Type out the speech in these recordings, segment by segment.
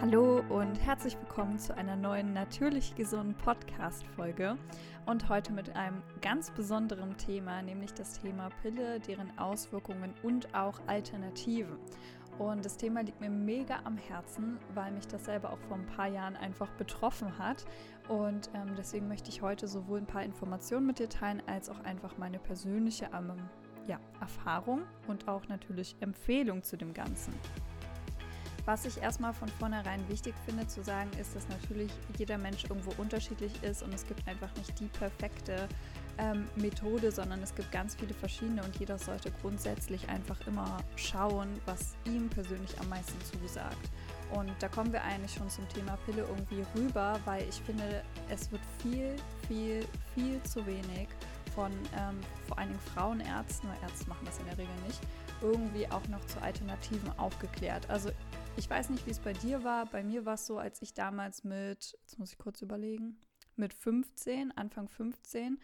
Hallo und herzlich willkommen zu einer neuen Natürlich gesunden Podcast-Folge und heute mit einem ganz besonderen Thema, nämlich das Thema Pille, deren Auswirkungen und auch Alternativen. Und das Thema liegt mir mega am Herzen, weil mich das selber auch vor ein paar Jahren einfach betroffen hat. Und ähm, deswegen möchte ich heute sowohl ein paar Informationen mit dir teilen, als auch einfach meine persönliche ähm, ja, Erfahrung und auch natürlich Empfehlung zu dem Ganzen. Was ich erstmal von vornherein wichtig finde zu sagen, ist, dass natürlich jeder Mensch irgendwo unterschiedlich ist und es gibt einfach nicht die perfekte ähm, Methode, sondern es gibt ganz viele verschiedene und jeder sollte grundsätzlich einfach immer schauen, was ihm persönlich am meisten zusagt. Und da kommen wir eigentlich schon zum Thema Pille irgendwie rüber, weil ich finde, es wird viel, viel, viel zu wenig von ähm, vor allen Dingen Frauenärzten, weil Ärzte machen das in der Regel nicht, irgendwie auch noch zu Alternativen aufgeklärt. Also ich weiß nicht, wie es bei dir war. Bei mir war es so, als ich damals mit, jetzt muss ich kurz überlegen, mit 15, Anfang 15,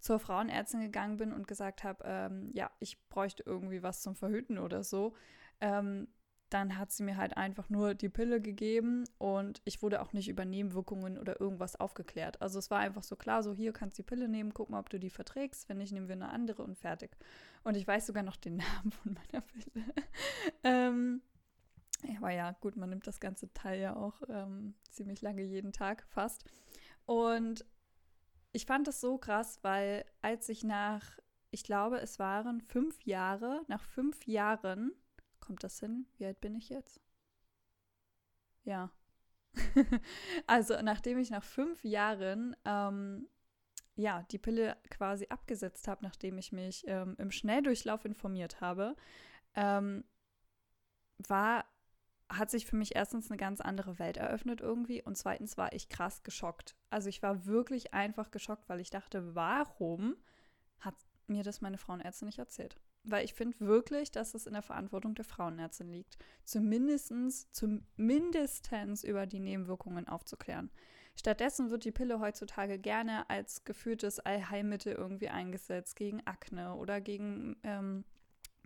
zur Frauenärztin gegangen bin und gesagt habe, ähm, ja, ich bräuchte irgendwie was zum Verhüten oder so. Ähm, dann hat sie mir halt einfach nur die Pille gegeben und ich wurde auch nicht über Nebenwirkungen oder irgendwas aufgeklärt. Also es war einfach so klar, so hier kannst du die Pille nehmen, guck mal, ob du die verträgst. Wenn nicht, nehmen wir eine andere und fertig. Und ich weiß sogar noch den Namen von meiner Pille. ähm, aber ja, gut, man nimmt das ganze Teil ja auch ähm, ziemlich lange jeden Tag fast. Und ich fand das so krass, weil als ich nach, ich glaube, es waren fünf Jahre, nach fünf Jahren, kommt das hin? Wie alt bin ich jetzt? Ja. also nachdem ich nach fünf Jahren ähm, ja, die Pille quasi abgesetzt habe, nachdem ich mich ähm, im Schnelldurchlauf informiert habe, ähm, war hat sich für mich erstens eine ganz andere Welt eröffnet irgendwie und zweitens war ich krass geschockt. Also ich war wirklich einfach geschockt, weil ich dachte, warum hat mir das meine Frauenärztin nicht erzählt? Weil ich finde wirklich, dass es in der Verantwortung der Frauenärztin liegt, zumindestens, zumindestens über die Nebenwirkungen aufzuklären. Stattdessen wird die Pille heutzutage gerne als geführtes Allheilmittel irgendwie eingesetzt gegen Akne oder gegen ähm,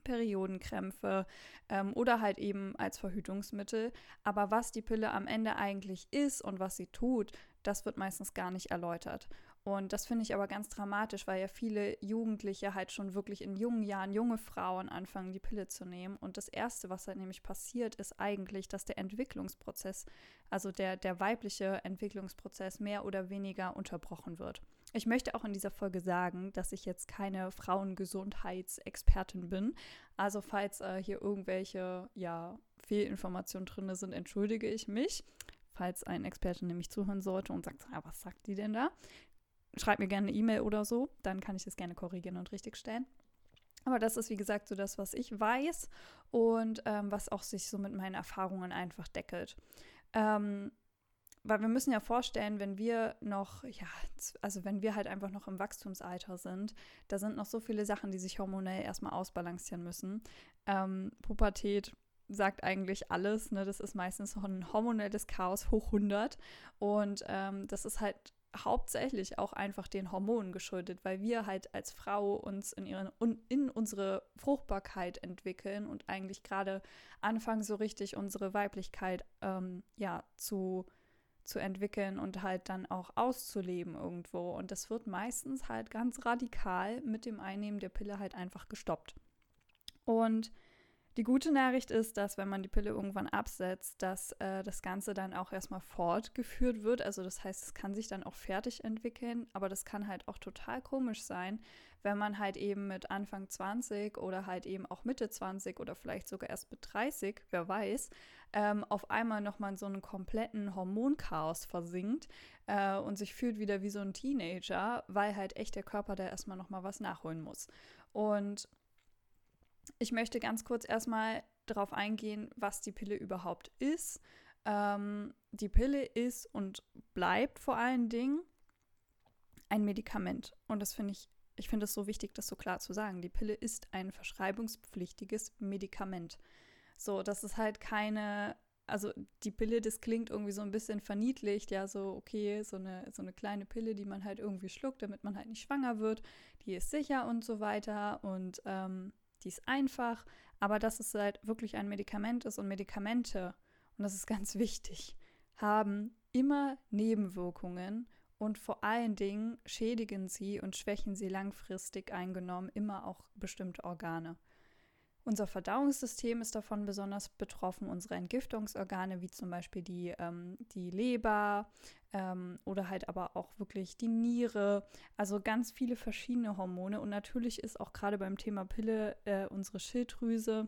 Periodenkrämpfe ähm, oder halt eben als Verhütungsmittel. Aber was die Pille am Ende eigentlich ist und was sie tut, das wird meistens gar nicht erläutert. Und das finde ich aber ganz dramatisch, weil ja viele Jugendliche halt schon wirklich in jungen Jahren, junge Frauen anfangen, die Pille zu nehmen. Und das Erste, was halt nämlich passiert, ist eigentlich, dass der Entwicklungsprozess, also der, der weibliche Entwicklungsprozess mehr oder weniger unterbrochen wird. Ich möchte auch in dieser Folge sagen, dass ich jetzt keine Frauengesundheitsexpertin bin. Also falls äh, hier irgendwelche ja, Fehlinformationen drin sind, entschuldige ich mich. Falls ein Experte nämlich zuhören sollte und sagt, ah, was sagt die denn da? Schreibt mir gerne eine E-Mail oder so, dann kann ich das gerne korrigieren und richtigstellen. Aber das ist, wie gesagt, so das, was ich weiß und ähm, was auch sich so mit meinen Erfahrungen einfach deckelt. Ähm, weil wir müssen ja vorstellen, wenn wir noch, ja, also wenn wir halt einfach noch im Wachstumsalter sind, da sind noch so viele Sachen, die sich hormonell erstmal ausbalancieren müssen. Ähm, Pubertät sagt eigentlich alles, ne? Das ist meistens ein hormonelles Chaos hoch 100 und ähm, das ist halt hauptsächlich auch einfach den Hormonen geschuldet, weil wir halt als Frau uns in, ihren, in unsere Fruchtbarkeit entwickeln und eigentlich gerade anfangen, so richtig unsere Weiblichkeit ähm, ja, zu zu entwickeln und halt dann auch auszuleben irgendwo. Und das wird meistens halt ganz radikal mit dem Einnehmen der Pille halt einfach gestoppt. Und die gute Nachricht ist, dass wenn man die Pille irgendwann absetzt, dass äh, das Ganze dann auch erstmal fortgeführt wird. Also das heißt, es kann sich dann auch fertig entwickeln, aber das kann halt auch total komisch sein, wenn man halt eben mit Anfang 20 oder halt eben auch Mitte 20 oder vielleicht sogar erst mit 30, wer weiß, ähm, auf einmal nochmal in so einen kompletten Hormonchaos versinkt äh, und sich fühlt wieder wie so ein Teenager, weil halt echt der Körper da erstmal nochmal was nachholen muss. Und ich möchte ganz kurz erstmal darauf eingehen, was die Pille überhaupt ist. Ähm, die Pille ist und bleibt vor allen Dingen ein Medikament. Und das finde ich, ich finde es so wichtig, das so klar zu sagen. Die Pille ist ein verschreibungspflichtiges Medikament. So, das ist halt keine, also die Pille, das klingt irgendwie so ein bisschen verniedlicht, ja, so, okay, so eine, so eine kleine Pille, die man halt irgendwie schluckt, damit man halt nicht schwanger wird, die ist sicher und so weiter. Und ähm, die ist einfach, aber dass es halt wirklich ein Medikament ist und Medikamente, und und das ist ganz wichtig, haben immer Nebenwirkungen und vor allen Dingen schädigen sie und schwächen sie langfristig eingenommen immer auch bestimmte Organe. Unser Verdauungssystem ist davon besonders betroffen, unsere Entgiftungsorgane, wie zum Beispiel die, ähm, die Leber ähm, oder halt aber auch wirklich die Niere. Also ganz viele verschiedene Hormone. Und natürlich ist auch gerade beim Thema Pille äh, unsere Schilddrüse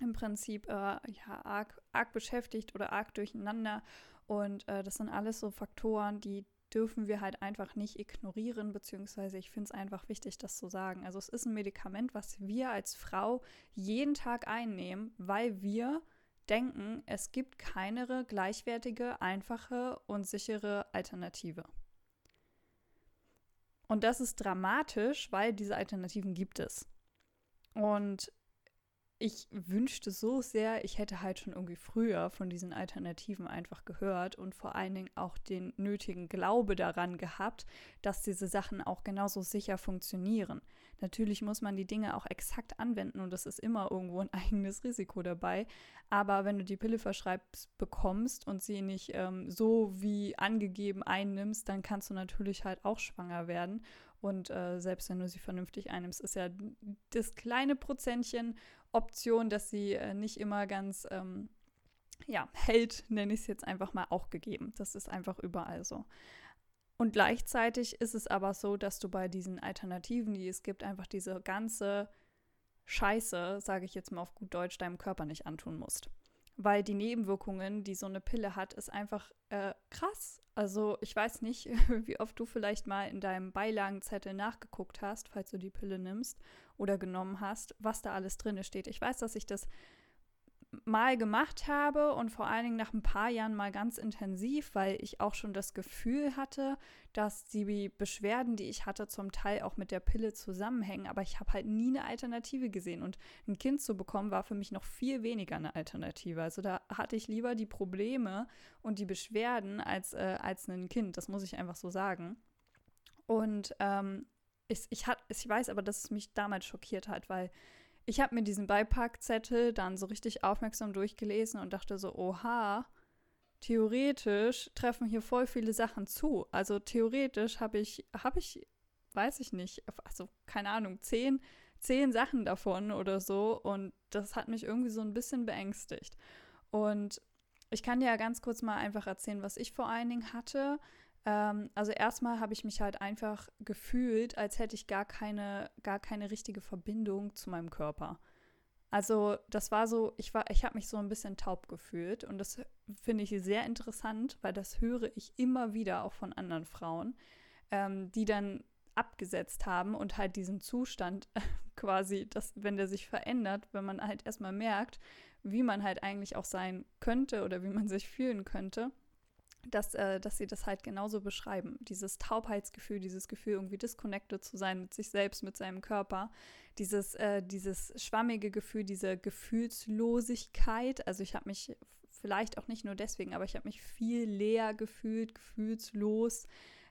im Prinzip äh, ja, arg, arg beschäftigt oder arg durcheinander. Und äh, das sind alles so Faktoren, die dürfen wir halt einfach nicht ignorieren, beziehungsweise ich finde es einfach wichtig, das zu sagen. Also es ist ein Medikament, was wir als Frau jeden Tag einnehmen, weil wir denken, es gibt keine gleichwertige, einfache und sichere Alternative. Und das ist dramatisch, weil diese Alternativen gibt es. Und ich wünschte so sehr, ich hätte halt schon irgendwie früher von diesen Alternativen einfach gehört und vor allen Dingen auch den nötigen Glaube daran gehabt, dass diese Sachen auch genauso sicher funktionieren. Natürlich muss man die Dinge auch exakt anwenden und das ist immer irgendwo ein eigenes Risiko dabei. Aber wenn du die Pille verschreibst bekommst und sie nicht ähm, so wie angegeben einnimmst, dann kannst du natürlich halt auch schwanger werden. Und äh, selbst wenn du sie vernünftig einnimmst, ist ja das kleine Prozentchen Option, dass sie äh, nicht immer ganz ähm, ja, hält, nenne ich es jetzt einfach mal, auch gegeben. Das ist einfach überall so. Und gleichzeitig ist es aber so, dass du bei diesen Alternativen, die es gibt, einfach diese ganze Scheiße, sage ich jetzt mal auf gut Deutsch, deinem Körper nicht antun musst weil die Nebenwirkungen, die so eine Pille hat, ist einfach äh, krass. Also ich weiß nicht, wie oft du vielleicht mal in deinem Beilagenzettel nachgeguckt hast, falls du die Pille nimmst oder genommen hast, was da alles drin steht. Ich weiß, dass ich das mal gemacht habe und vor allen Dingen nach ein paar Jahren mal ganz intensiv, weil ich auch schon das Gefühl hatte, dass die Beschwerden, die ich hatte, zum Teil auch mit der Pille zusammenhängen. Aber ich habe halt nie eine Alternative gesehen. Und ein Kind zu bekommen, war für mich noch viel weniger eine Alternative. Also da hatte ich lieber die Probleme und die Beschwerden als, äh, als ein Kind. Das muss ich einfach so sagen. Und ähm, ich, ich, hat, ich weiß aber, dass es mich damals schockiert hat, weil ich habe mir diesen Beipackzettel dann so richtig aufmerksam durchgelesen und dachte so, oha, theoretisch treffen hier voll viele Sachen zu. Also theoretisch habe ich, habe ich, weiß ich nicht, also keine Ahnung, zehn, zehn Sachen davon oder so. Und das hat mich irgendwie so ein bisschen beängstigt. Und ich kann dir ja ganz kurz mal einfach erzählen, was ich vor allen Dingen hatte. Ähm, also erstmal habe ich mich halt einfach gefühlt, als hätte ich gar keine, gar keine richtige Verbindung zu meinem Körper. Also das war so, ich war, ich habe mich so ein bisschen taub gefühlt und das finde ich sehr interessant, weil das höre ich immer wieder auch von anderen Frauen, ähm, die dann abgesetzt haben und halt diesen Zustand quasi, dass wenn der sich verändert, wenn man halt erstmal merkt, wie man halt eigentlich auch sein könnte oder wie man sich fühlen könnte, dass, äh, dass sie das halt genauso beschreiben. Dieses Taubheitsgefühl, dieses Gefühl, irgendwie disconnected zu sein mit sich selbst, mit seinem Körper, dieses, äh, dieses schwammige Gefühl, diese Gefühlslosigkeit. Also ich habe mich vielleicht auch nicht nur deswegen, aber ich habe mich viel leer gefühlt, gefühlslos.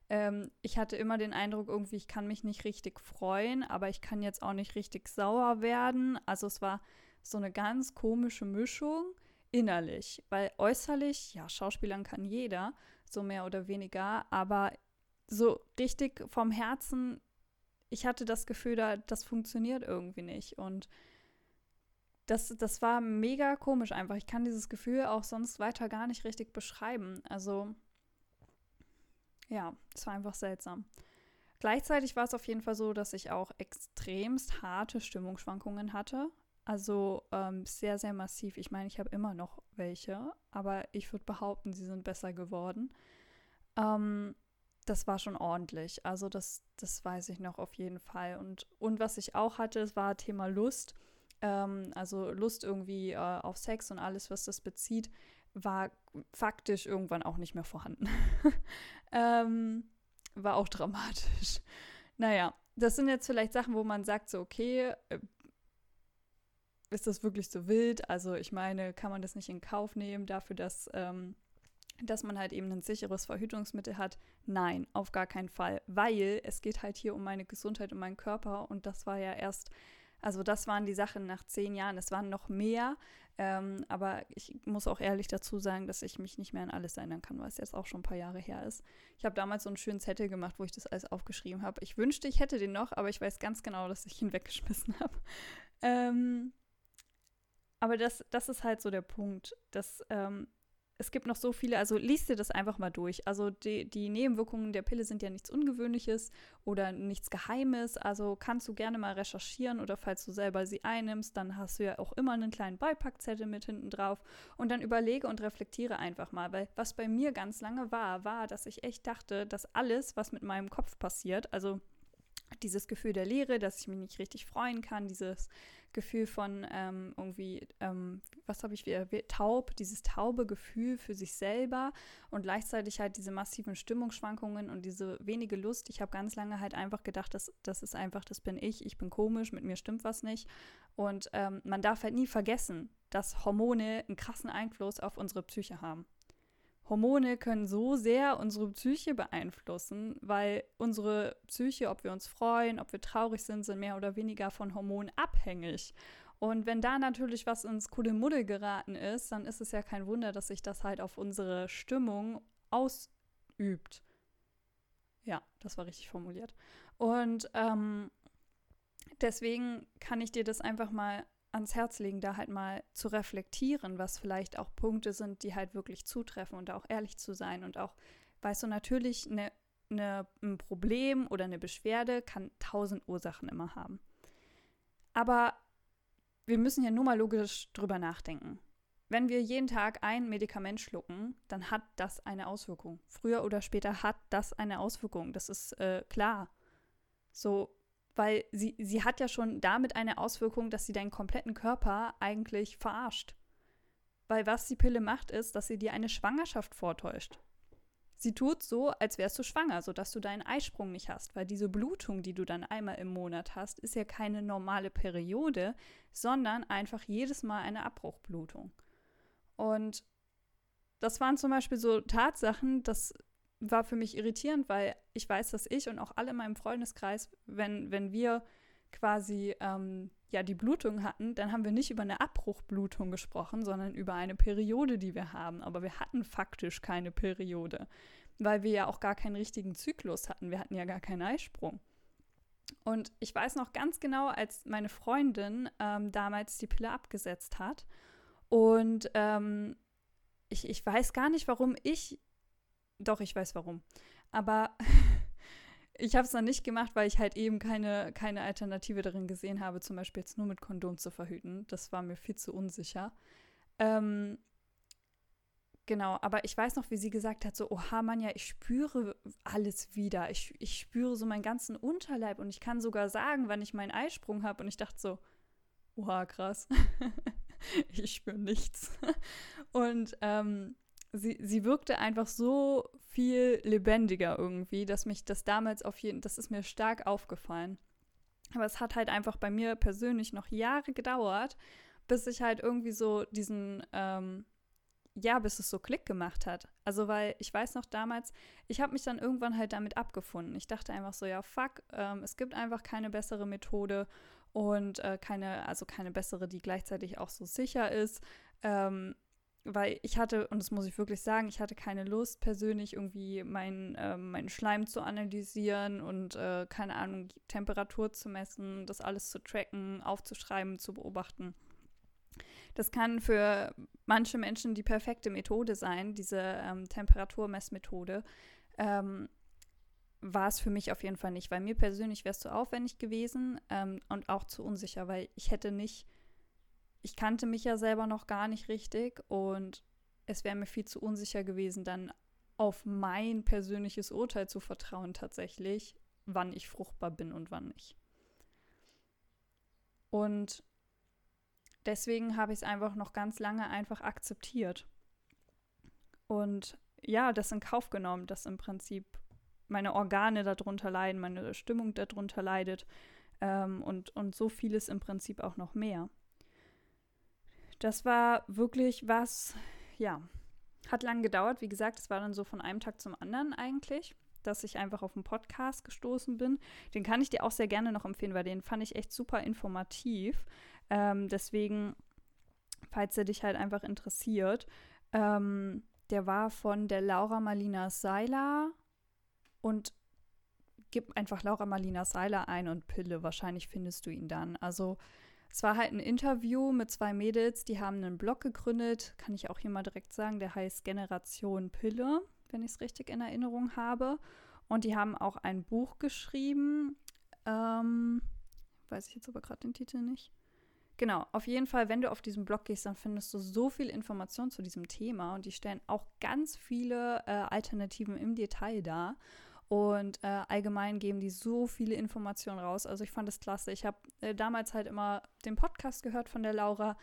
Ähm, ich hatte immer den Eindruck, irgendwie, ich kann mich nicht richtig freuen, aber ich kann jetzt auch nicht richtig sauer werden. Also es war so eine ganz komische Mischung innerlich, weil äußerlich, ja, Schauspielern kann jeder, so mehr oder weniger, aber so richtig vom Herzen, ich hatte das Gefühl, da, das funktioniert irgendwie nicht und das, das war mega komisch einfach. Ich kann dieses Gefühl auch sonst weiter gar nicht richtig beschreiben. Also, ja, es war einfach seltsam. Gleichzeitig war es auf jeden Fall so, dass ich auch extremst harte Stimmungsschwankungen hatte. Also ähm, sehr, sehr massiv. Ich meine, ich habe immer noch welche, aber ich würde behaupten, sie sind besser geworden. Ähm, das war schon ordentlich. Also das, das weiß ich noch auf jeden Fall. Und, und was ich auch hatte, es war Thema Lust. Ähm, also Lust irgendwie äh, auf Sex und alles, was das bezieht, war faktisch irgendwann auch nicht mehr vorhanden. ähm, war auch dramatisch. Naja, das sind jetzt vielleicht Sachen, wo man sagt, so, okay, äh, ist das wirklich so wild? Also ich meine, kann man das nicht in Kauf nehmen dafür, dass, ähm, dass man halt eben ein sicheres Verhütungsmittel hat? Nein, auf gar keinen Fall, weil es geht halt hier um meine Gesundheit, um meinen Körper und das war ja erst Also das waren die Sachen nach zehn Jahren. Es waren noch mehr, ähm, aber ich muss auch ehrlich dazu sagen, dass ich mich nicht mehr an alles erinnern kann, weil es jetzt auch schon ein paar Jahre her ist. Ich habe damals so einen schönen Zettel gemacht, wo ich das alles aufgeschrieben habe. Ich wünschte, ich hätte den noch, aber ich weiß ganz genau, dass ich ihn weggeschmissen habe. Ähm, aber das, das ist halt so der Punkt, dass ähm, es gibt noch so viele, also liest dir das einfach mal durch. Also die, die Nebenwirkungen der Pille sind ja nichts Ungewöhnliches oder nichts Geheimes. Also kannst du gerne mal recherchieren oder falls du selber sie einnimmst, dann hast du ja auch immer einen kleinen Beipackzettel mit hinten drauf. Und dann überlege und reflektiere einfach mal, weil was bei mir ganz lange war, war, dass ich echt dachte, dass alles, was mit meinem Kopf passiert, also dieses Gefühl der Leere, dass ich mich nicht richtig freuen kann, dieses Gefühl von ähm, irgendwie, ähm, was habe ich wieder, taub, dieses taube Gefühl für sich selber und gleichzeitig halt diese massiven Stimmungsschwankungen und diese wenige Lust. Ich habe ganz lange halt einfach gedacht, das, das ist einfach, das bin ich, ich bin komisch, mit mir stimmt was nicht. Und ähm, man darf halt nie vergessen, dass Hormone einen krassen Einfluss auf unsere Psyche haben. Hormone können so sehr unsere Psyche beeinflussen, weil unsere Psyche, ob wir uns freuen, ob wir traurig sind, sind mehr oder weniger von Hormonen abhängig. Und wenn da natürlich was ins Kuddelmuddel geraten ist, dann ist es ja kein Wunder, dass sich das halt auf unsere Stimmung ausübt. Ja, das war richtig formuliert. Und ähm, deswegen kann ich dir das einfach mal ans Herz legen, da halt mal zu reflektieren, was vielleicht auch Punkte sind, die halt wirklich zutreffen und auch ehrlich zu sein und auch, weißt du, natürlich eine, eine, ein Problem oder eine Beschwerde kann tausend Ursachen immer haben. Aber wir müssen ja nur mal logisch drüber nachdenken. Wenn wir jeden Tag ein Medikament schlucken, dann hat das eine Auswirkung. Früher oder später hat das eine Auswirkung. Das ist äh, klar. So, weil sie, sie hat ja schon damit eine Auswirkung, dass sie deinen kompletten Körper eigentlich verarscht. Weil was die Pille macht, ist, dass sie dir eine Schwangerschaft vortäuscht. Sie tut so, als wärst du schwanger, sodass du deinen Eisprung nicht hast, weil diese Blutung, die du dann einmal im Monat hast, ist ja keine normale Periode, sondern einfach jedes Mal eine Abbruchblutung. Und das waren zum Beispiel so Tatsachen, dass war für mich irritierend, weil ich weiß, dass ich und auch alle in meinem Freundeskreis, wenn, wenn wir quasi ähm, ja die Blutung hatten, dann haben wir nicht über eine Abbruchblutung gesprochen, sondern über eine Periode, die wir haben. Aber wir hatten faktisch keine Periode, weil wir ja auch gar keinen richtigen Zyklus hatten. Wir hatten ja gar keinen Eisprung. Und ich weiß noch ganz genau, als meine Freundin ähm, damals die Pille abgesetzt hat. Und ähm, ich, ich weiß gar nicht, warum ich doch, ich weiß warum. Aber ich habe es dann nicht gemacht, weil ich halt eben keine, keine Alternative darin gesehen habe, zum Beispiel jetzt nur mit Kondom zu verhüten. Das war mir viel zu unsicher. Ähm, genau, aber ich weiß noch, wie sie gesagt hat, so, oha, Manja, ich spüre alles wieder. Ich, ich spüre so meinen ganzen Unterleib und ich kann sogar sagen, wann ich meinen Eisprung habe. Und ich dachte so, oha, krass. ich spüre nichts. und ähm, sie, sie wirkte einfach so viel lebendiger irgendwie, dass mich das damals auf jeden, das ist mir stark aufgefallen. Aber es hat halt einfach bei mir persönlich noch Jahre gedauert, bis ich halt irgendwie so diesen, ähm, ja, bis es so Klick gemacht hat. Also, weil ich weiß noch damals, ich habe mich dann irgendwann halt damit abgefunden. Ich dachte einfach so, ja, fuck, ähm, es gibt einfach keine bessere Methode und äh, keine, also keine bessere, die gleichzeitig auch so sicher ist. Ähm, weil ich hatte, und das muss ich wirklich sagen, ich hatte keine Lust, persönlich irgendwie meinen äh, mein Schleim zu analysieren und äh, keine Ahnung, Temperatur zu messen, das alles zu tracken, aufzuschreiben, zu beobachten. Das kann für manche Menschen die perfekte Methode sein, diese ähm, Temperaturmessmethode. Ähm, war es für mich auf jeden Fall nicht, weil mir persönlich wäre es zu aufwendig gewesen ähm, und auch zu unsicher, weil ich hätte nicht ich kannte mich ja selber noch gar nicht richtig und es wäre mir viel zu unsicher gewesen, dann auf mein persönliches Urteil zu vertrauen tatsächlich, wann ich fruchtbar bin und wann nicht. Und deswegen habe ich es einfach noch ganz lange einfach akzeptiert. Und ja, das in Kauf genommen, dass im Prinzip meine Organe darunter leiden, meine Stimmung darunter leidet ähm, und, und so vieles im Prinzip auch noch mehr. Das war wirklich was, ja, hat lang gedauert. Wie gesagt, es war dann so von einem Tag zum anderen eigentlich. dass ich einfach auf einen Podcast gestoßen bin. Den kann ich dir auch sehr gerne noch empfehlen, weil den fand ich echt super informativ. Ähm, deswegen, falls er dich halt einfach interessiert, ähm, der war von der Laura Marlina Seiler und gib einfach Laura Marlina Seiler ein und Pille. Wahrscheinlich findest du ihn dann. Also es war halt ein Interview mit zwei Mädels, die haben einen Blog gegründet, kann ich auch hier mal direkt sagen, der heißt Generation Pille, wenn ich es richtig in Erinnerung habe. Und die haben auch ein Buch geschrieben. Ähm, weiß ich jetzt aber gerade den Titel nicht. Genau, auf jeden Fall, wenn du auf diesen Blog gehst, dann findest du so viel Information zu diesem Thema und die stellen auch ganz viele äh, Alternativen im Detail dar. Und äh, allgemein geben die so viele Informationen raus. Also ich fand es klasse. Ich habe äh, damals halt immer den Podcast gehört von der Laura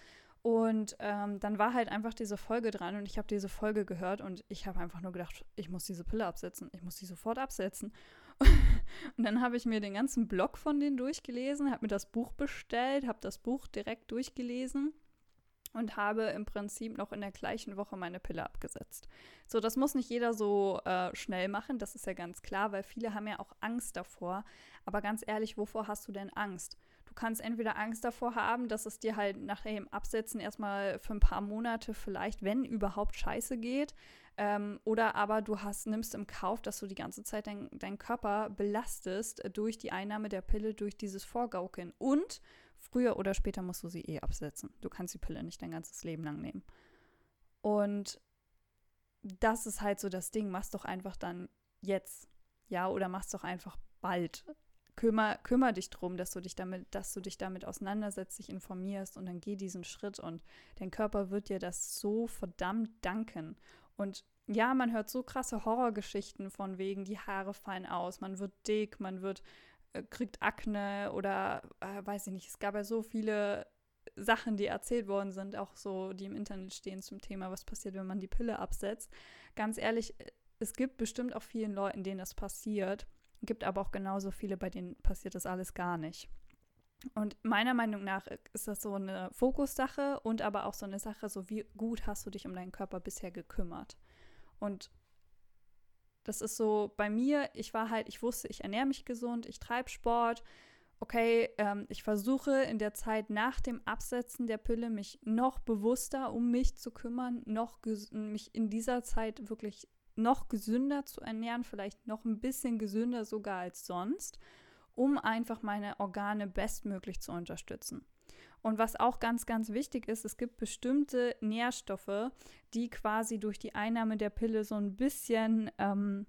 und ähm, dann war halt einfach diese Folge dran und ich habe diese Folge gehört und ich habe einfach nur gedacht, ich muss diese Pille absetzen. Ich muss die sofort absetzen. und dann habe ich mir den ganzen Blog von denen durchgelesen, habe mir das Buch bestellt, habe das Buch direkt durchgelesen und habe im Prinzip noch in der gleichen Woche meine Pille abgesetzt. So, das muss nicht jeder so äh, schnell machen, das ist ja ganz klar, weil viele haben ja auch Angst davor. Aber ganz ehrlich, wovor hast du denn Angst? Du kannst entweder Angst davor haben, dass es dir halt nach dem Absetzen erstmal für ein paar Monate vielleicht, wenn überhaupt, scheiße geht. Ähm, oder aber du hast, nimmst im Kauf, dass du die ganze Zeit deinen dein Körper belastest durch die Einnahme der Pille, durch dieses Vorgaukeln. Und früher oder später musst du sie eh absetzen. Du kannst die Pille nicht dein ganzes Leben lang nehmen. Und das ist halt so das Ding. Mach's doch einfach dann jetzt. Ja, oder mach's doch einfach bald. Kümmer, kümmer dich drum, dass du dich damit, dass du dich damit auseinandersetzt, dich informierst und dann geh diesen Schritt und dein Körper wird dir das so verdammt danken. Und ja, man hört so krasse Horrorgeschichten von wegen, die Haare fallen aus, man wird dick, man wird, kriegt Akne oder äh, weiß ich nicht, es gab ja so viele Sachen, die erzählt worden sind, auch so, die im Internet stehen zum Thema, was passiert, wenn man die Pille absetzt. Ganz ehrlich, es gibt bestimmt auch vielen Leuten, denen das passiert, gibt aber auch genauso viele, bei denen passiert das alles gar nicht. Und meiner Meinung nach ist das so eine Fokussache und aber auch so eine Sache, so wie gut hast du dich um deinen Körper bisher gekümmert. Und das ist so bei mir, ich war halt, ich wusste, ich ernähre mich gesund, ich treibe Sport. Okay, ähm, ich versuche in der Zeit nach dem Absetzen der Pille mich noch bewusster um mich zu kümmern, noch mich in dieser Zeit wirklich noch gesünder zu ernähren, vielleicht noch ein bisschen gesünder sogar als sonst um einfach meine Organe bestmöglich zu unterstützen. Und was auch ganz, ganz wichtig ist, es gibt bestimmte Nährstoffe, die quasi durch die Einnahme der Pille so ein bisschen ähm,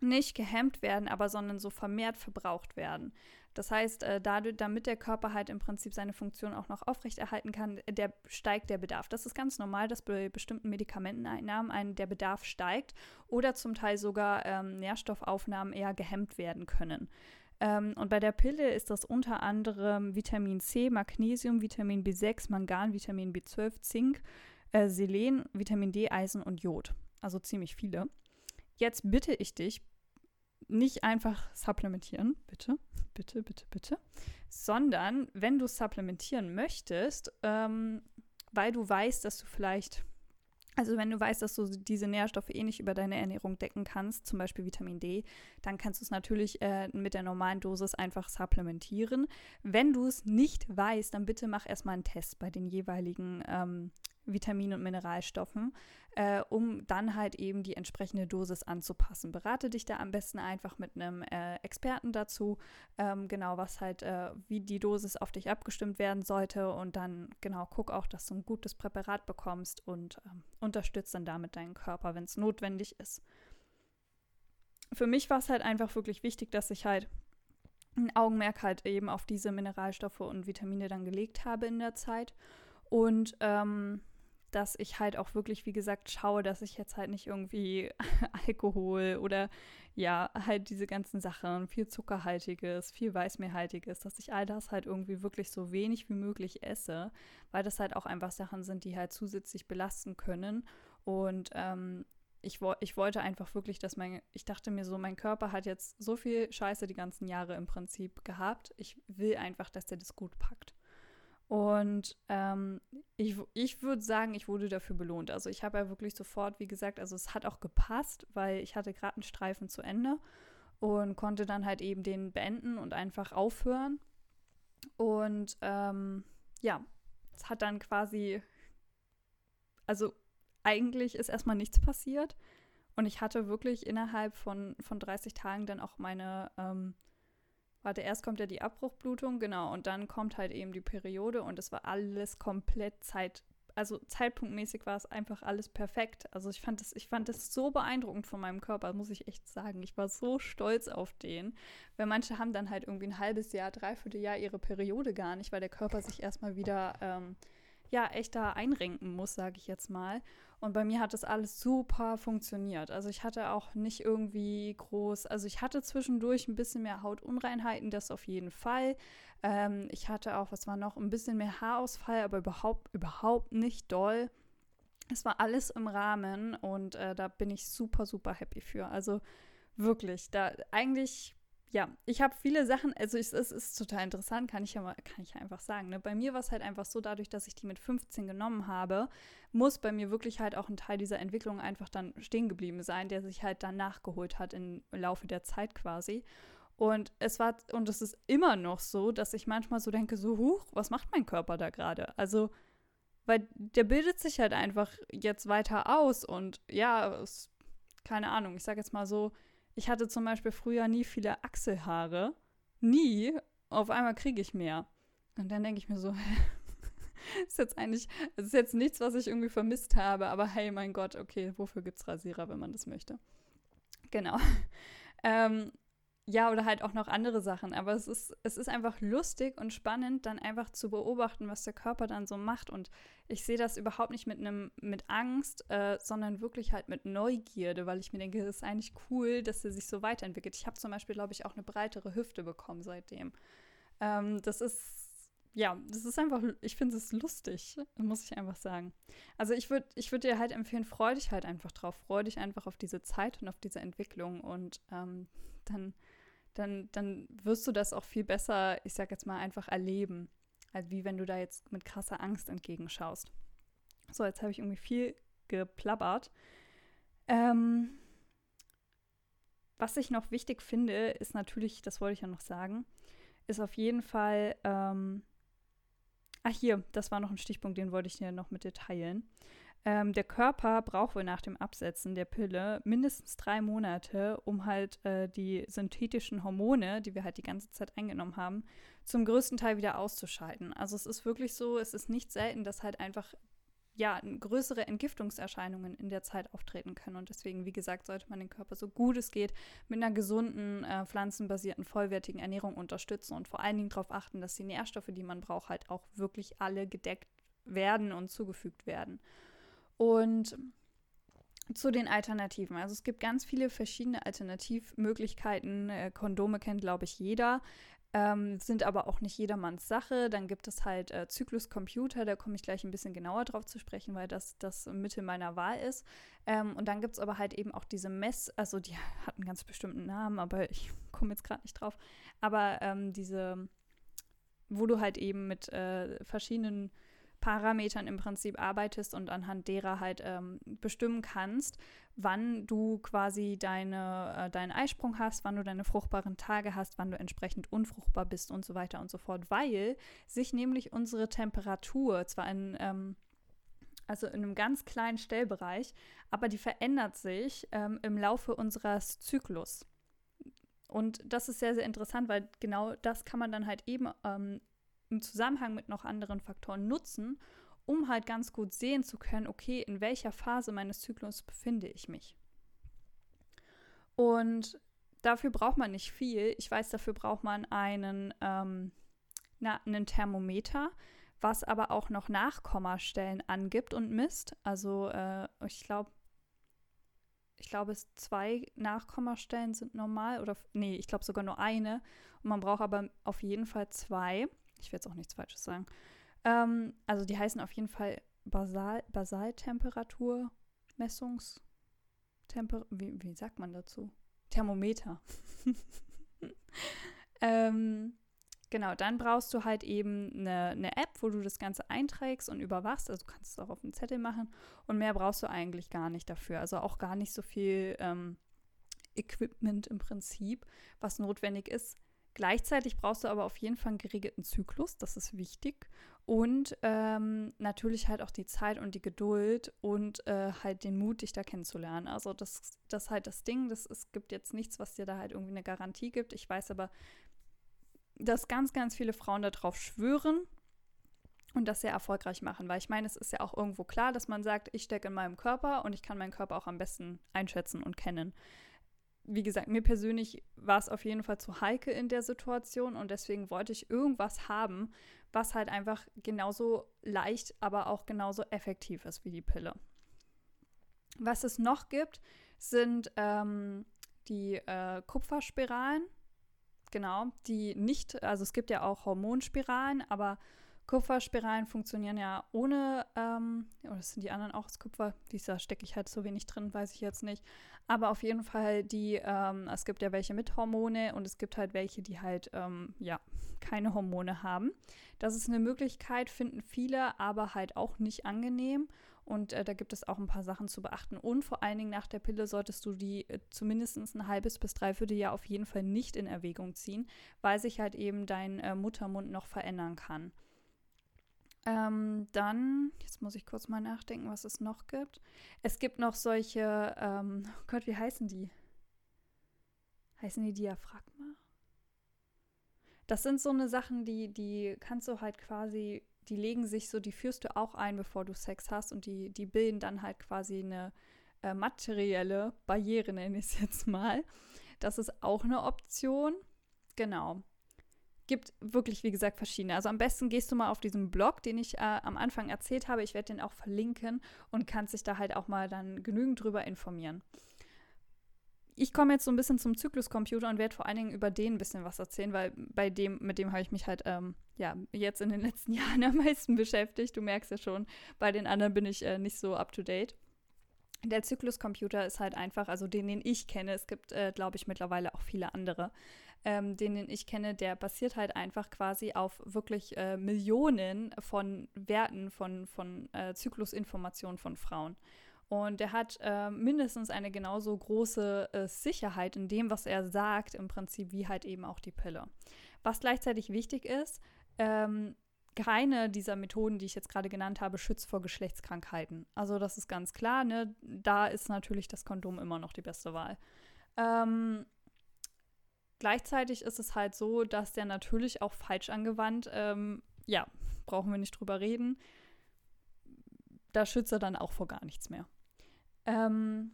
nicht gehemmt werden, aber sondern so vermehrt verbraucht werden. Das heißt, äh, dadurch, damit der Körper halt im Prinzip seine Funktion auch noch aufrechterhalten kann, der steigt der Bedarf. Das ist ganz normal, dass bei bestimmten Medikamenteneinnahmen ein, der Bedarf steigt oder zum Teil sogar ähm, Nährstoffaufnahmen eher gehemmt werden können. Ähm, und bei der Pille ist das unter anderem Vitamin C, Magnesium, Vitamin B6, Mangan, Vitamin B12, Zink, äh, Selen, Vitamin D, Eisen und Jod. Also ziemlich viele. Jetzt bitte ich dich, nicht einfach supplementieren, bitte, bitte, bitte, bitte, sondern wenn du supplementieren möchtest, ähm, weil du weißt, dass du vielleicht also wenn du weißt, dass du diese Nährstoffe eh nicht über deine Ernährung decken kannst, zum Beispiel Vitamin D, dann kannst du es natürlich äh, mit der normalen Dosis einfach supplementieren. Wenn du es nicht weißt, dann bitte mach erstmal einen Test bei den jeweiligen ähm, Vitamin- und Mineralstoffen, äh, um dann halt eben die entsprechende Dosis anzupassen. Berate dich da am besten einfach mit einem äh, Experten dazu, ähm, genau was halt, äh, wie die Dosis auf dich abgestimmt werden sollte und dann genau guck auch, dass du ein gutes Präparat bekommst und ähm, unterstützt dann damit deinen Körper, wenn es notwendig ist. Für mich war es halt einfach wirklich wichtig, dass ich halt ein Augenmerk halt eben auf diese Mineralstoffe und Vitamine dann gelegt habe in der Zeit. Und ähm, dass ich halt auch wirklich, wie gesagt, schaue, dass ich jetzt halt nicht irgendwie Alkohol oder ja, halt diese ganzen Sachen, viel Zuckerhaltiges, viel Weißmehlhaltiges, dass ich all das halt irgendwie wirklich so wenig wie möglich esse, weil das halt auch einfach Sachen sind, die halt zusätzlich belasten können. Und ähm, ich, ich wollte einfach wirklich, dass mein, ich dachte mir so, mein Körper hat jetzt so viel Scheiße die ganzen Jahre im Prinzip gehabt. Ich will einfach, dass der das gut packt. Und ähm, ich, ich würde sagen, ich wurde dafür belohnt. Also ich habe ja wirklich sofort, wie gesagt, also es hat auch gepasst, weil ich hatte gerade einen Streifen zu Ende und konnte dann halt eben den beenden und einfach aufhören. Und ähm, ja, es hat dann quasi, also eigentlich ist erstmal nichts passiert. Und ich hatte wirklich innerhalb von, von 30 Tagen dann auch meine, ähm, warte, erst kommt ja die Abbruchblutung, genau, und dann kommt halt eben die Periode und es war alles komplett Zeit, also zeitpunktmäßig war es einfach alles perfekt. Also ich fand das, ich fand das so beeindruckend von meinem Körper, muss ich echt sagen. Ich war so stolz auf den. Weil manche haben dann halt irgendwie ein halbes Jahr, dreiviertel Jahr ihre Periode gar nicht, weil der Körper sich erstmal wieder ähm, ja echt da einrenken muss, sage ich jetzt mal. Und bei mir hat das alles super funktioniert. Also ich hatte auch nicht irgendwie groß, also ich hatte zwischendurch ein bisschen mehr Hautunreinheiten, das auf jeden Fall. Ähm, ich hatte auch, was war noch, ein bisschen mehr Haarausfall, aber überhaupt, überhaupt nicht doll. Es war alles im Rahmen und äh, da bin ich super, super happy für. Also wirklich, da eigentlich ja, ich habe viele Sachen, also es, es, ist total interessant, kann ich ja mal, kann ich einfach sagen. Ne? Bei mir war es halt einfach so, dadurch, dass ich die mit 15 genommen habe, muss bei mir wirklich halt auch ein Teil dieser Entwicklung einfach dann stehen geblieben sein, der sich halt dann nachgeholt hat im Laufe der Zeit quasi. Und es war, und es ist immer noch so, dass ich manchmal so denke, so, huch, was macht mein Körper da gerade? Also, weil der bildet sich halt einfach jetzt weiter aus und ja, es, keine Ahnung, ich sage jetzt mal so, ich hatte zum Beispiel früher nie viele Achselhaare. Nie. Auf einmal kriege ich mehr. Und dann denke ich mir so, ist jetzt eigentlich, es ist jetzt nichts, was ich irgendwie vermisst habe, aber hey, mein Gott, okay, wofür gibt es Rasierer, wenn man das möchte? Genau. Ähm, ja, oder halt auch noch andere Sachen. Aber es ist, es ist einfach lustig und spannend, dann einfach zu beobachten, was der Körper dann so macht. Und ich sehe das überhaupt nicht mit einem, mit Angst, äh, sondern wirklich halt mit Neugierde, weil ich mir denke, es ist eigentlich cool, dass er sich so weiterentwickelt. Ich habe zum Beispiel, glaube ich, auch eine breitere Hüfte bekommen seitdem. Ähm, das ist, ja, das ist einfach, ich finde es lustig, muss ich einfach sagen. Also ich würde ich würd dir halt empfehlen, freu dich halt einfach drauf, freu dich einfach auf diese Zeit und auf diese Entwicklung und ähm, dann dann, dann wirst du das auch viel besser, ich sag jetzt mal, einfach erleben, als wie wenn du da jetzt mit krasser Angst entgegenschaust. So, jetzt habe ich irgendwie viel geplappert. Ähm, was ich noch wichtig finde, ist natürlich, das wollte ich ja noch sagen, ist auf jeden Fall, ähm, ach hier, das war noch ein Stichpunkt, den wollte ich dir noch mit dir teilen. Ähm, der Körper braucht wohl nach dem Absetzen der Pille mindestens drei Monate, um halt äh, die synthetischen Hormone, die wir halt die ganze Zeit eingenommen haben, zum größten Teil wieder auszuschalten. Also es ist wirklich so, es ist nicht selten, dass halt einfach ja, größere Entgiftungserscheinungen in der Zeit auftreten können. Und deswegen, wie gesagt, sollte man den Körper so gut es geht mit einer gesunden, äh, pflanzenbasierten, vollwertigen Ernährung unterstützen und vor allen Dingen darauf achten, dass die Nährstoffe, die man braucht, halt auch wirklich alle gedeckt werden und zugefügt werden. Und zu den Alternativen. Also es gibt ganz viele verschiedene Alternativmöglichkeiten. Äh, Kondome kennt, glaube ich, jeder. Ähm, sind aber auch nicht jedermanns Sache. Dann gibt es halt äh, Zyklus-Computer, da komme ich gleich ein bisschen genauer drauf zu sprechen, weil das das Mittel meiner Wahl ist. Ähm, und dann gibt es aber halt eben auch diese Mess, also die hat einen ganz bestimmten Namen, aber ich komme jetzt gerade nicht drauf. Aber ähm, diese, wo du halt eben mit äh, verschiedenen Parametern im Prinzip arbeitest und anhand derer halt ähm, bestimmen kannst, wann du quasi deine, äh, deinen Eisprung hast, wann du deine fruchtbaren Tage hast, wann du entsprechend unfruchtbar bist und so weiter und so fort, weil sich nämlich unsere Temperatur zwar in ähm, also in einem ganz kleinen Stellbereich, aber die verändert sich ähm, im Laufe unseres Zyklus. Und das ist sehr, sehr interessant, weil genau das kann man dann halt eben ähm, im Zusammenhang mit noch anderen Faktoren nutzen, um halt ganz gut sehen zu können, okay, in welcher Phase meines Zyklus befinde ich mich. Und dafür braucht man nicht viel. Ich weiß, dafür braucht man einen, ähm, na, einen Thermometer, was aber auch noch Nachkommastellen angibt und misst. Also äh, ich glaube, ich glaube, es zwei Nachkommastellen sind normal oder nee, ich glaube sogar nur eine. Und man braucht aber auf jeden Fall zwei. Ich will jetzt auch nichts Falsches sagen. Ähm, also die heißen auf jeden Fall Basal, Basaltemperatur, Messungstemper, wie, wie sagt man dazu? Thermometer. ähm, Genau, dann brauchst du halt eben eine, eine, App, wo du das Ganze einträgst und überwachst. Also du kannst es auch auf dem Zettel machen. Und mehr brauchst du eigentlich gar nicht dafür. Also auch gar nicht so viel ähm, Equipment im Prinzip, was notwendig ist. Gleichzeitig brauchst du aber auf jeden Fall einen geregelten Zyklus, das ist wichtig. Und ähm, natürlich halt auch die Zeit und die Geduld und äh, halt den Mut, dich da kennenzulernen. Also das, das ist halt das Ding. Das, es gibt jetzt nichts, was dir da halt irgendwie eine Garantie gibt. Ich weiß aber, dass ganz, ganz viele Frauen darauf schwören und das sehr erfolgreich machen. Weil ich meine, es ist ja auch irgendwo klar, dass man sagt, ich stecke in meinem Körper und ich kann meinen Körper auch am besten einschätzen und kennen wie gesagt, mir persönlich war es auf jeden Fall zu heikel in der Situation und deswegen wollte ich irgendwas haben, was halt einfach genauso leicht, aber auch genauso effektiv ist wie die Pille. Was es noch gibt, sind ähm, die äh, Kupferspiralen. Genau, die nicht, also es gibt ja auch Hormonspiralen, aber Kupferspiralen funktionieren ja ohne, ähm, oder sind die anderen auch aus Kupfer? Dieser stecke ich halt so wenig drin, weiß ich jetzt nicht. Aber auf jeden Fall die, ähm, es gibt ja welche mit Hormone und es gibt halt welche, die halt, ähm, ja, keine Hormone haben. Das ist eine Möglichkeit, finden viele, aber halt auch nicht angenehm. Und äh, da gibt es auch ein paar Sachen zu beachten. Und vor allen Dingen nach der Pille solltest du die äh, zumindest ein halbes bis dreiviertel Jahr auf jeden Fall nicht in Erwägung ziehen, weil sich halt eben dein äh, Muttermund noch verändern kann. Ähm, dann, jetzt muss ich kurz mal nachdenken, was es noch gibt. Es gibt noch solche, ähm, oh Gott, wie heißen die? Heißen die Diaphragma? Das sind so eine Sachen, die, die kannst du halt quasi, die legen sich so, die führst du auch ein, bevor du Sex hast und die, die bilden dann halt quasi eine äh, materielle Barriere, nenne ich es jetzt mal. Das ist auch eine Option. Genau gibt wirklich, wie gesagt, verschiedene. Also am besten gehst du mal auf diesen Blog, den ich äh, am Anfang erzählt habe. Ich werde den auch verlinken und kannst dich da halt auch mal dann genügend drüber informieren. Ich komme jetzt so ein bisschen zum Zykluscomputer und werde vor allen Dingen über den ein bisschen was erzählen, weil bei dem, mit dem habe ich mich halt ähm, ja jetzt in den letzten Jahren am meisten beschäftigt. Du merkst ja schon, bei den anderen bin ich äh, nicht so up to date. Der Zykluscomputer ist halt einfach, also den, den ich kenne, es gibt, äh, glaube ich, mittlerweile auch viele andere, ähm, den, ich kenne, der basiert halt einfach quasi auf wirklich äh, Millionen von Werten von, von äh, Zyklusinformationen von Frauen. Und der hat äh, mindestens eine genauso große äh, Sicherheit in dem, was er sagt, im Prinzip wie halt eben auch die Pille. Was gleichzeitig wichtig ist, ähm, keine dieser Methoden, die ich jetzt gerade genannt habe, schützt vor Geschlechtskrankheiten. Also das ist ganz klar, ne? Da ist natürlich das Kondom immer noch die beste Wahl. Ähm, gleichzeitig ist es halt so, dass der natürlich auch falsch angewandt, ähm, ja, brauchen wir nicht drüber reden, da schützt er dann auch vor gar nichts mehr. Ähm,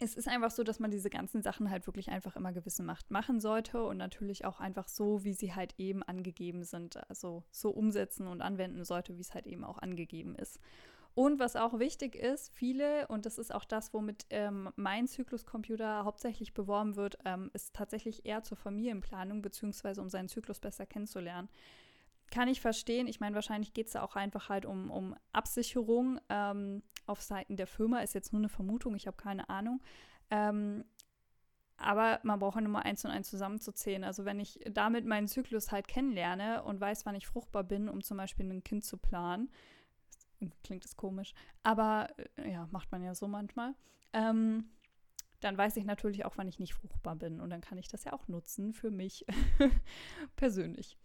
es ist einfach so, dass man diese ganzen Sachen halt wirklich einfach immer gewissen Macht machen sollte und natürlich auch einfach so, wie sie halt eben angegeben sind, also so umsetzen und anwenden sollte, wie es halt eben auch angegeben ist. Und was auch wichtig ist, viele, und das ist auch das, womit ähm, mein Zykluscomputer hauptsächlich beworben wird, ähm, ist tatsächlich eher zur Familienplanung, beziehungsweise um seinen Zyklus besser kennenzulernen. Kann ich verstehen. Ich meine, wahrscheinlich geht es da auch einfach halt um, um Absicherung ähm, auf Seiten der Firma. Ist jetzt nur eine Vermutung, ich habe keine Ahnung. Ähm, aber man braucht ja nur mal eins und eins zusammenzuzählen. Also wenn ich damit meinen Zyklus halt kennenlerne und weiß, wann ich fruchtbar bin, um zum Beispiel ein Kind zu planen, klingt das komisch, aber äh, ja, macht man ja so manchmal. Ähm, dann weiß ich natürlich auch, wann ich nicht fruchtbar bin. Und dann kann ich das ja auch nutzen für mich persönlich,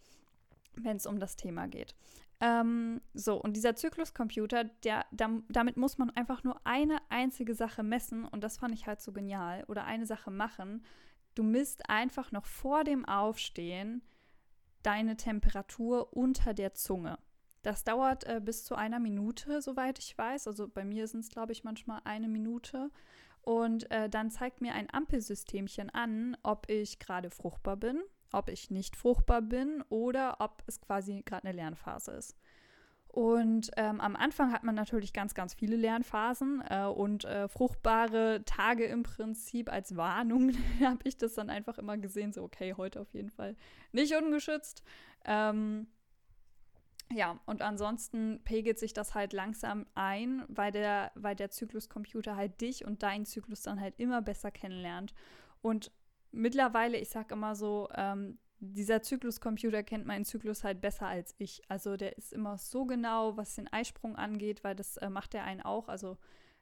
wenn es um das Thema geht. Ähm, so, und dieser Zykluscomputer, der, damit muss man einfach nur eine einzige Sache messen. Und das fand ich halt so genial. Oder eine Sache machen. Du misst einfach noch vor dem Aufstehen deine Temperatur unter der Zunge. Das dauert äh, bis zu einer Minute, soweit ich weiß. Also bei mir sind es, glaube ich, manchmal eine Minute. Und äh, dann zeigt mir ein Ampelsystemchen an, ob ich gerade fruchtbar bin, ob ich nicht fruchtbar bin oder ob es quasi gerade eine Lernphase ist. Und ähm, am Anfang hat man natürlich ganz, ganz viele Lernphasen äh, und äh, fruchtbare Tage im Prinzip als Warnung habe ich das dann einfach immer gesehen, so okay, heute auf jeden Fall nicht ungeschützt. Ähm, ja, und ansonsten pegelt sich das halt langsam ein, weil der, weil der Zykluscomputer halt dich und deinen Zyklus dann halt immer besser kennenlernt. Und mittlerweile, ich sag immer so, ähm, dieser Zykluscomputer kennt meinen Zyklus halt besser als ich. Also der ist immer so genau, was den Eisprung angeht, weil das äh, macht er einen auch. Also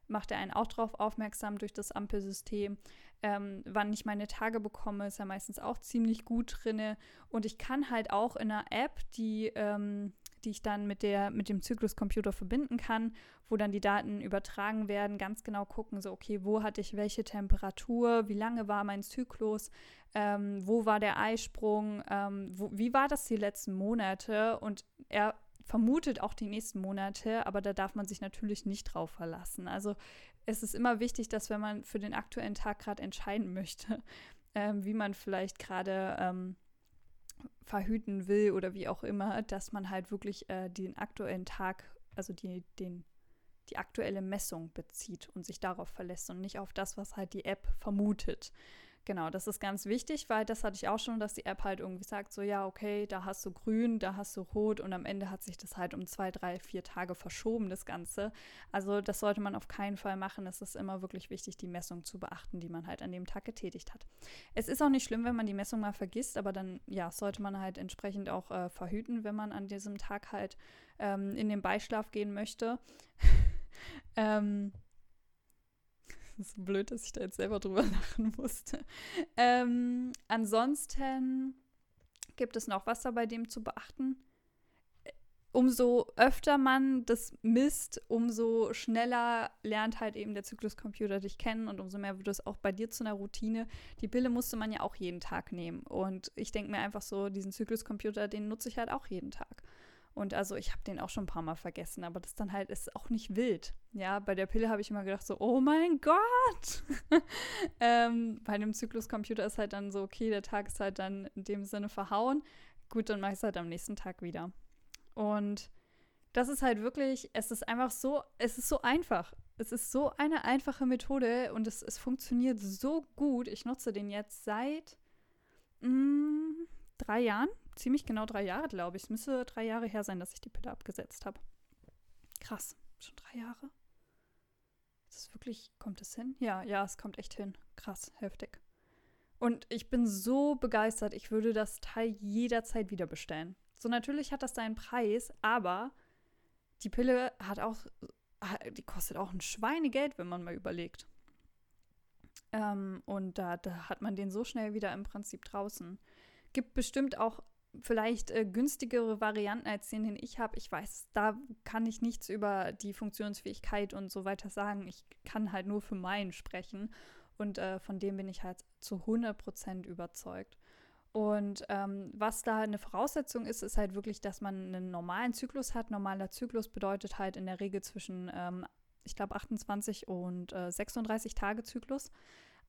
macht er einen auch darauf aufmerksam durch das Ampelsystem. Ähm, wann ich meine Tage bekomme, ist er meistens auch ziemlich gut drinne. Und ich kann halt auch in einer App, die ähm, die ich dann mit, der, mit dem Zykluscomputer verbinden kann, wo dann die Daten übertragen werden, ganz genau gucken, so, okay, wo hatte ich welche Temperatur, wie lange war mein Zyklus, ähm, wo war der Eisprung, ähm, wo, wie war das die letzten Monate und er vermutet auch die nächsten Monate, aber da darf man sich natürlich nicht drauf verlassen. Also es ist immer wichtig, dass wenn man für den aktuellen Tag gerade entscheiden möchte, ähm, wie man vielleicht gerade ähm, verhüten will oder wie auch immer, dass man halt wirklich äh, den aktuellen Tag, also die, den, die aktuelle Messung bezieht und sich darauf verlässt und nicht auf das, was halt die App vermutet. Genau, das ist ganz wichtig, weil das hatte ich auch schon, dass die App halt irgendwie sagt, so ja, okay, da hast du grün, da hast du rot und am Ende hat sich das halt um zwei, drei, vier Tage verschoben, das Ganze. Also das sollte man auf keinen Fall machen. Es ist immer wirklich wichtig, die Messung zu beachten, die man halt an dem Tag getätigt hat. Es ist auch nicht schlimm, wenn man die Messung mal vergisst, aber dann, ja, sollte man halt entsprechend auch äh, verhüten, wenn man an diesem Tag halt ähm, in den Beischlaf gehen möchte. ähm, das ist blöd, dass ich da jetzt selber drüber lachen musste. Ähm, ansonsten gibt es noch was da bei dem zu beachten. Umso öfter man das misst, umso schneller lernt halt eben der Zykluscomputer dich kennen und umso mehr wird es auch bei dir zu einer Routine. Die Pille musste man ja auch jeden Tag nehmen. Und ich denke mir einfach so, diesen Zykluscomputer, den nutze ich halt auch jeden Tag. Und also ich habe den auch schon ein paar Mal vergessen, aber das dann halt ist auch nicht wild. Ja, bei der Pille habe ich immer gedacht so, oh mein Gott. ähm, bei dem Zykluscomputer ist halt dann so, okay, der Tag ist halt dann in dem Sinne verhauen. Gut, dann mache ich es halt am nächsten Tag wieder. Und das ist halt wirklich, es ist einfach so, es ist so einfach. Es ist so eine einfache Methode und es, es funktioniert so gut. Ich nutze den jetzt seit mm, drei Jahren ziemlich genau drei Jahre, glaube ich. Es müsste drei Jahre her sein, dass ich die Pille abgesetzt habe. Krass, schon drei Jahre? Ist es wirklich, kommt es hin? Ja, ja, es kommt echt hin. Krass, heftig. Und ich bin so begeistert, ich würde das Teil jederzeit wieder bestellen. So, natürlich hat das seinen Preis, aber die Pille hat auch, die kostet auch ein Schweinegeld, wenn man mal überlegt. Ähm, und da, da hat man den so schnell wieder im Prinzip draußen. Gibt bestimmt auch vielleicht äh, günstigere Varianten als den, den ich habe. Ich weiß, da kann ich nichts über die Funktionsfähigkeit und so weiter sagen. Ich kann halt nur für meinen sprechen. Und äh, von dem bin ich halt zu 100% überzeugt. Und ähm, was da eine Voraussetzung ist, ist halt wirklich, dass man einen normalen Zyklus hat. Normaler Zyklus bedeutet halt in der Regel zwischen, ähm, ich glaube, 28 und äh, 36 Tage Zyklus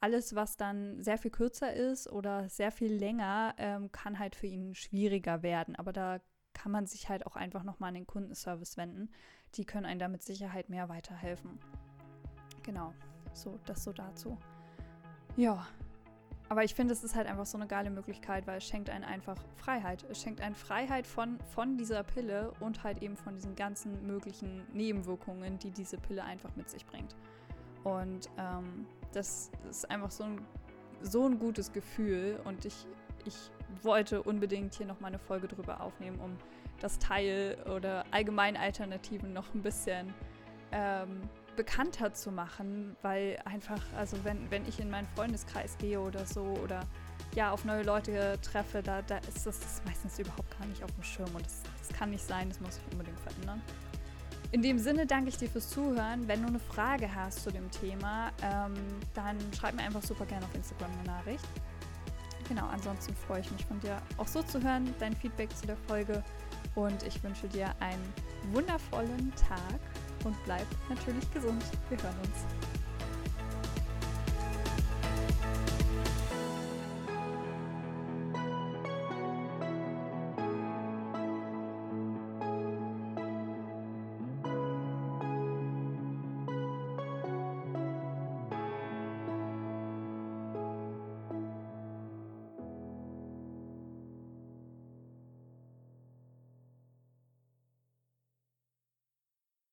alles, was dann sehr viel kürzer ist oder sehr viel länger, ähm, kann halt für ihn schwieriger werden. Aber da kann man sich halt auch einfach nochmal an den Kundenservice wenden. Die können einem da mit Sicherheit mehr weiterhelfen. Genau, so, das so dazu. Ja, aber ich finde, es ist halt einfach so eine geile Möglichkeit, weil es schenkt einen einfach Freiheit. Es schenkt einen Freiheit von, von dieser Pille und halt eben von diesen ganzen möglichen Nebenwirkungen, die diese Pille einfach mit sich bringt. Und ähm, das ist einfach so ein, so ein gutes Gefühl und ich, ich wollte unbedingt hier nochmal eine Folge drüber aufnehmen, um das Teil oder allgemein Alternativen noch ein bisschen ähm, bekannter zu machen, weil einfach, also wenn, wenn ich in meinen Freundeskreis gehe oder so oder ja auf neue Leute treffe, da, da ist das meistens überhaupt gar nicht auf dem Schirm und das, das kann nicht sein, das muss sich unbedingt verändern. In dem Sinne danke ich dir fürs Zuhören. Wenn du eine Frage hast zu dem Thema, ähm, dann schreib mir einfach super gerne auf Instagram eine Nachricht. Genau, ansonsten freue ich mich von dir auch so zu hören, dein Feedback zu der Folge. Und ich wünsche dir einen wundervollen Tag und bleib natürlich gesund. Wir hören uns.